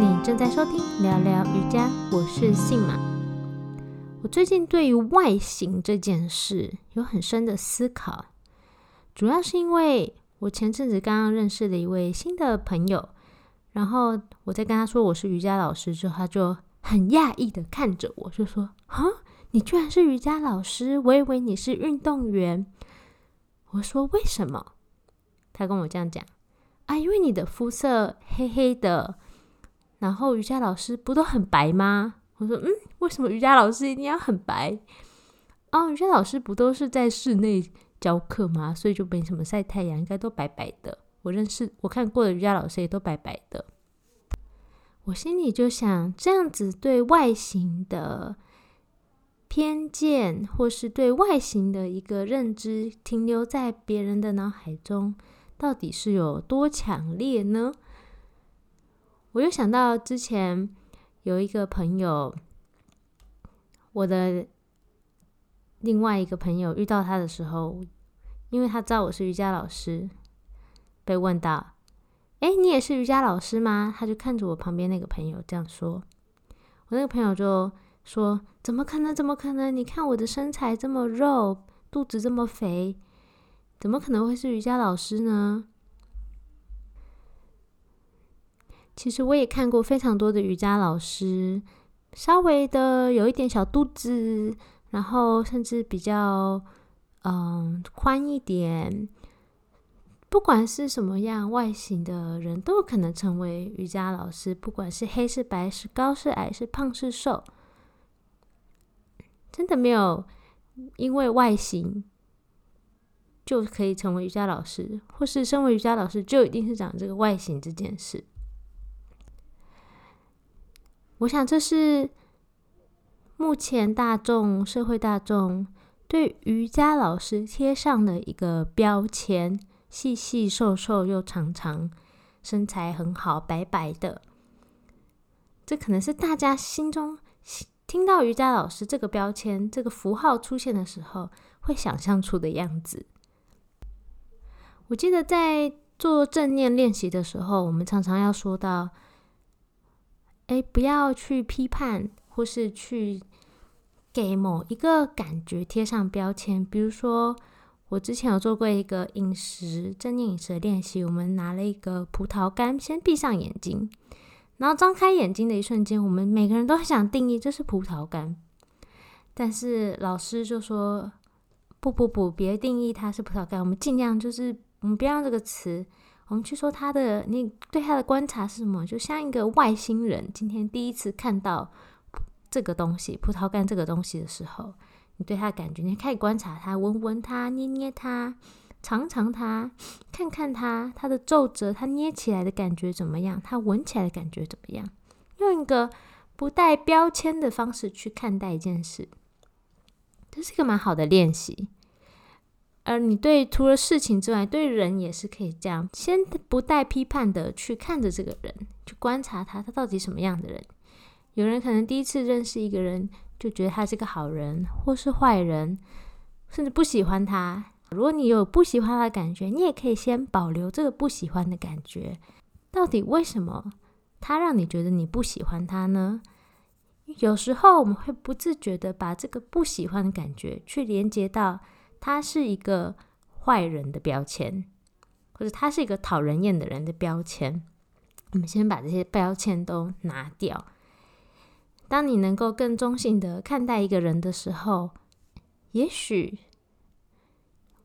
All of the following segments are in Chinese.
你正在收听聊聊瑜伽，我是信马。我最近对于外形这件事有很深的思考，主要是因为我前阵子刚刚认识了一位新的朋友，然后我在跟他说我是瑜伽老师之后，他就很讶异的看着我，就说：“啊，你居然是瑜伽老师？我以为你是运动员。”我说：“为什么？”他跟我这样讲：“啊，因为你的肤色黑黑的，然后瑜伽老师不都很白吗？”我说：“嗯，为什么瑜伽老师一定要很白？哦，瑜伽老师不都是在室内教课吗？所以就没什么晒太阳，应该都白白的。我认识我看过的瑜伽老师也都白白的。我心里就想，这样子对外形的偏见，或是对外形的一个认知，停留在别人的脑海中，到底是有多强烈呢？我又想到之前。”有一个朋友，我的另外一个朋友遇到他的时候，因为他知道我是瑜伽老师，被问到：“哎，你也是瑜伽老师吗？”他就看着我旁边那个朋友这样说。我那个朋友就说：“怎么可能？怎么可能？你看我的身材这么肉，肚子这么肥，怎么可能会是瑜伽老师呢？”其实我也看过非常多的瑜伽老师，稍微的有一点小肚子，然后甚至比较嗯宽一点。不管是什么样外形的人，都有可能成为瑜伽老师。不管是黑是白，是高是矮，是胖是瘦，真的没有因为外形就可以成为瑜伽老师，或是身为瑜伽老师就一定是长这个外形这件事。我想，这是目前大众社会大众对瑜伽老师贴上的一个标签：细细瘦瘦又长长，身材很好，白白的。这可能是大家心中听到瑜伽老师这个标签、这个符号出现的时候，会想象出的样子。我记得在做正念练习的时候，我们常常要说到。哎，不要去批判，或是去给某一个感觉贴上标签。比如说，我之前有做过一个饮食正念饮食的练习，我们拿了一个葡萄干，先闭上眼睛，然后张开眼睛的一瞬间，我们每个人都很想定义这是葡萄干，但是老师就说：“不不不，别定义它是葡萄干，我们尽量就是我们不要这个词。”我们去说他的，你对他的观察是什么？就像一个外星人，今天第一次看到这个东西——葡萄干这个东西的时候，你对他的感觉，你可以观察他，闻闻它，捏捏它，尝尝它，看看它，它的皱褶，它捏起来的感觉怎么样？它闻起来的感觉怎么样？用一个不带标签的方式去看待一件事，这是一个蛮好的练习。而你对除了事情之外，对人也是可以这样，先不带批判的去看着这个人，去观察他，他到底什么样的人。有人可能第一次认识一个人，就觉得他是个好人，或是坏人，甚至不喜欢他。如果你有不喜欢他的感觉，你也可以先保留这个不喜欢的感觉。到底为什么他让你觉得你不喜欢他呢？有时候我们会不自觉的把这个不喜欢的感觉去连接到。他是一个坏人的标签，或者他是一个讨人厌的人的标签。我们先把这些标签都拿掉。当你能够更中性的看待一个人的时候，也许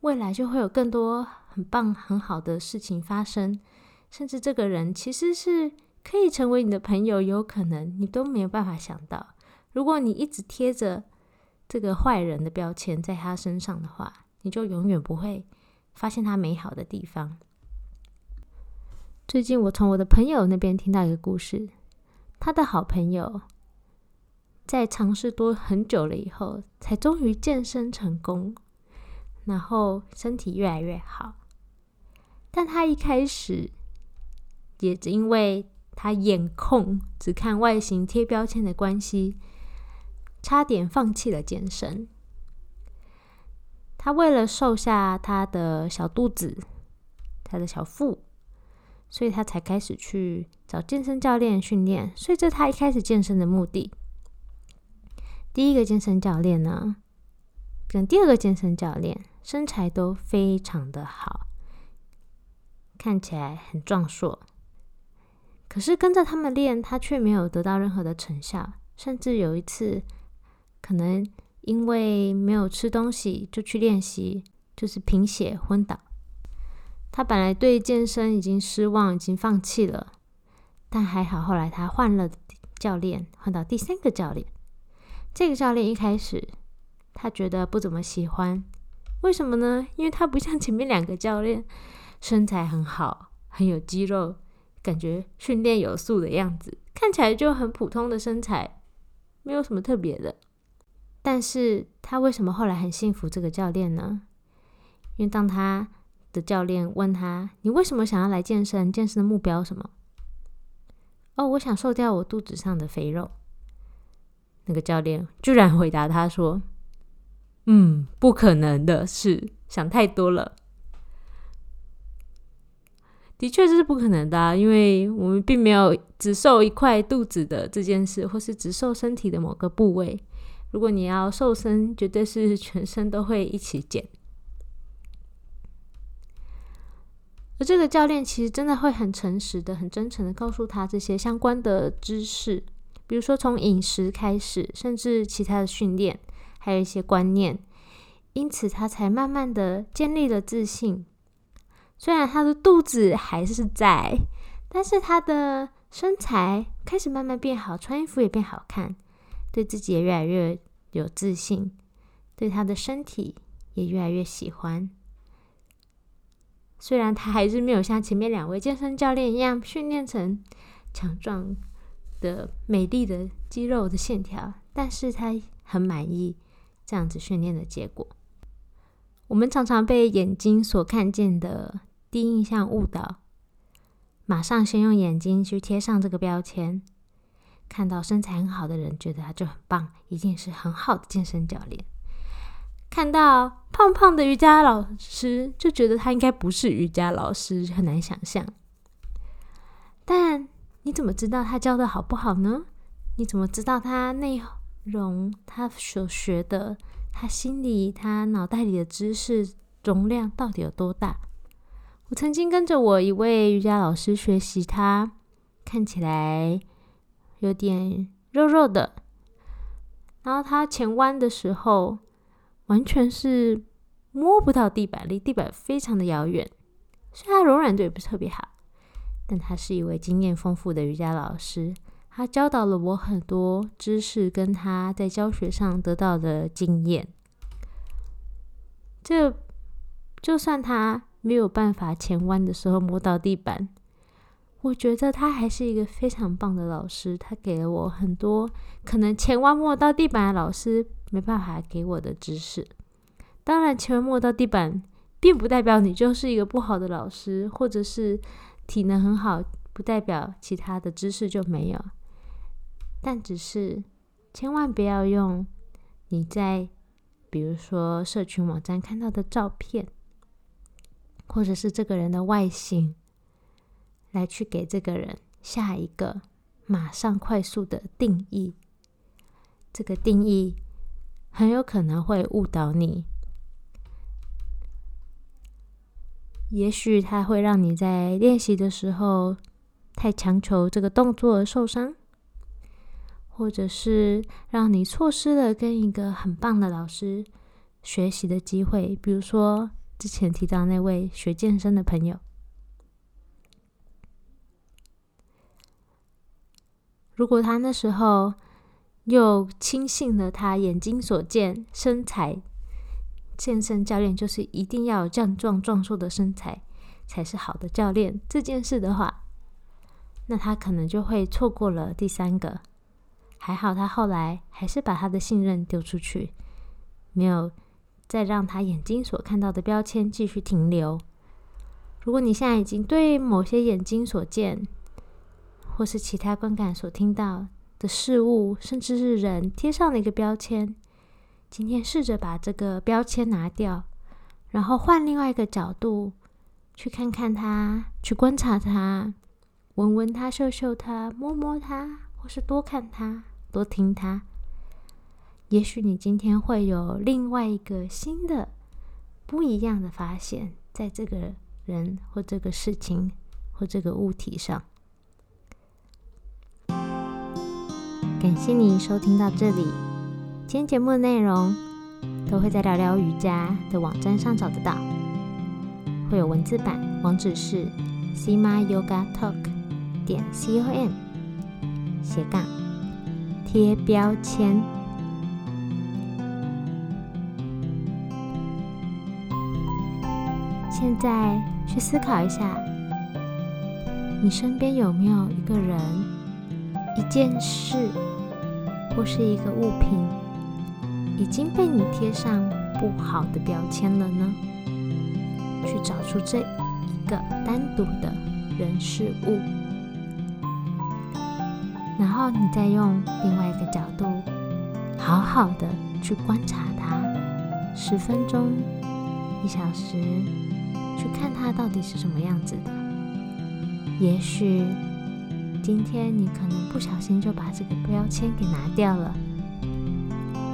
未来就会有更多很棒、很好的事情发生。甚至这个人其实是可以成为你的朋友，有可能你都没有办法想到。如果你一直贴着。这个坏人的标签在他身上的话，你就永远不会发现他美好的地方。最近我从我的朋友那边听到一个故事，他的好朋友在尝试多很久了以后，才终于健身成功，然后身体越来越好。但他一开始也只因为他眼控，只看外形贴标签的关系。差点放弃了健身。他为了瘦下他的小肚子、他的小腹，所以他才开始去找健身教练训练。所以这他一开始健身的目的。第一个健身教练呢，跟第二个健身教练身材都非常的好，看起来很壮硕。可是跟着他们练，他却没有得到任何的成效，甚至有一次，可能因为没有吃东西就去练习，就是贫血昏倒。他本来对健身已经失望，已经放弃了，但还好，后来他换了教练，换到第三个教练。这个教练一开始他觉得不怎么喜欢，为什么呢？因为他不像前面两个教练，身材很好，很有肌肉，感觉训练有素的样子，看起来就很普通的身材，没有什么特别的。但是他为什么后来很幸福这个教练呢？因为当他的教练问他：“你为什么想要来健身？健身的目标什么？”哦，我想瘦掉我肚子上的肥肉。那个教练居然回答他说：“嗯，不可能的事，想太多了。的确这是不可能的，因为我们并没有只瘦一块肚子的这件事，或是只瘦身体的某个部位。如果你要瘦身，绝对是全身都会一起减。而这个教练其实真的会很诚实的、很真诚的告诉他这些相关的知识。”比如说，从饮食开始，甚至其他的训练，还有一些观念，因此他才慢慢的建立了自信。虽然他的肚子还是在，但是他的身材开始慢慢变好，穿衣服也变好看，对自己也越来越有自信，对他的身体也越来越喜欢。虽然他还是没有像前面两位健身教练一样训练成强壮。的美丽的肌肉的线条，但是他很满意这样子训练的结果。我们常常被眼睛所看见的第一印象误导，马上先用眼睛去贴上这个标签，看到身材很好的人，觉得他就很棒，一定是很好的健身教练；看到胖胖的瑜伽老师，就觉得他应该不是瑜伽老师，很难想象。但你怎么知道他教的好不好呢？你怎么知道他内容、他所学的、他心里、他脑袋里的知识容量到底有多大？我曾经跟着我一位瑜伽老师学习，他看起来有点肉肉的，然后他前弯的时候完全是摸不到地板，离地板非常的遥远，虽然柔软度也不是特别好。但他是一位经验丰富的瑜伽老师，他教导了我很多知识，跟他在教学上得到的经验。这就算他没有办法前弯的时候摸到地板，我觉得他还是一个非常棒的老师。他给了我很多可能前弯摸到地板的老师没办法给我的知识。当然，前弯摸到地板，并不代表你就是一个不好的老师，或者是。体能很好，不代表其他的知识就没有，但只是千万不要用你在比如说社群网站看到的照片，或者是这个人的外形，来去给这个人下一个马上快速的定义。这个定义很有可能会误导你。也许它会让你在练习的时候太强求这个动作而受伤，或者是让你错失了跟一个很棒的老师学习的机会。比如说之前提到那位学健身的朋友，如果他那时候又轻信了他眼睛所见身材。健身教练就是一定要有壮壮壮硕的身材才是好的教练。这件事的话，那他可能就会错过了第三个。还好他后来还是把他的信任丢出去，没有再让他眼睛所看到的标签继续停留。如果你现在已经对某些眼睛所见，或是其他观感所听到的事物，甚至是人贴上了一个标签。今天试着把这个标签拿掉，然后换另外一个角度去看看他，去观察他，闻闻他，嗅嗅他，摸摸他，或是多看他，多听他。也许你今天会有另外一个新的、不一样的发现，在这个人或这个事情或这个物体上。感谢你收听到这里，今天节目的内容都会在聊聊瑜伽的网站上找得到。会有文字版，网址是 sima yoga talk 点 com 斜杠贴标签。现在去思考一下，你身边有没有一个人、一件事或是一个物品，已经被你贴上不好的标签了呢？去找出这一个单独的人事物，然后你再用另外一个角度，好好的去观察它，十分钟、一小时，去看它到底是什么样子的。也许今天你可能不小心就把这个标签给拿掉了，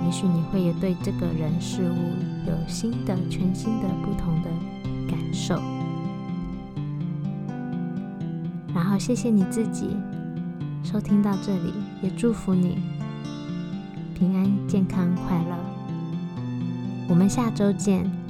也许你会也对这个人事物有新的、全新的、不同的。感受，然后谢谢你自己收听到这里，也祝福你平安、健康、快乐。我们下周见。